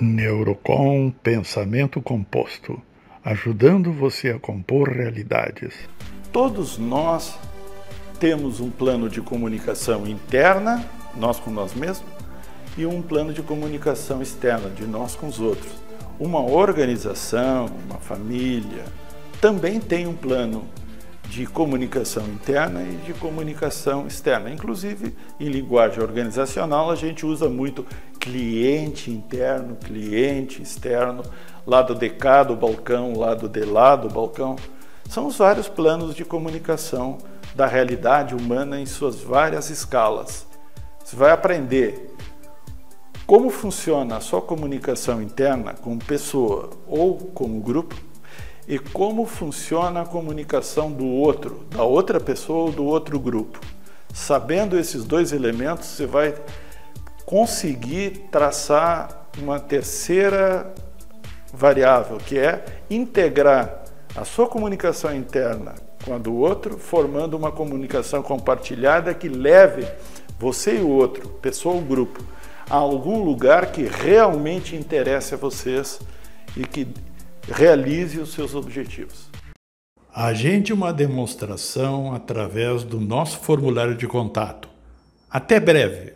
Neurocom Pensamento Composto, ajudando você a compor realidades. Todos nós temos um plano de comunicação interna, nós com nós mesmos, e um plano de comunicação externa, de nós com os outros. Uma organização, uma família, também tem um plano de comunicação interna e de comunicação externa. Inclusive, em linguagem organizacional, a gente usa muito cliente interno, cliente externo, lado de cá do balcão, lado de lá do balcão. São os vários planos de comunicação da realidade humana em suas várias escalas. Você vai aprender como funciona a sua comunicação interna como pessoa ou como grupo e como funciona a comunicação do outro, da outra pessoa ou do outro grupo. Sabendo esses dois elementos, você vai conseguir traçar uma terceira variável, que é integrar a sua comunicação interna com a do outro, formando uma comunicação compartilhada que leve você e o outro, pessoa ou grupo, a algum lugar que realmente interesse a vocês e que realize os seus objetivos. Agende uma demonstração através do nosso formulário de contato. Até breve!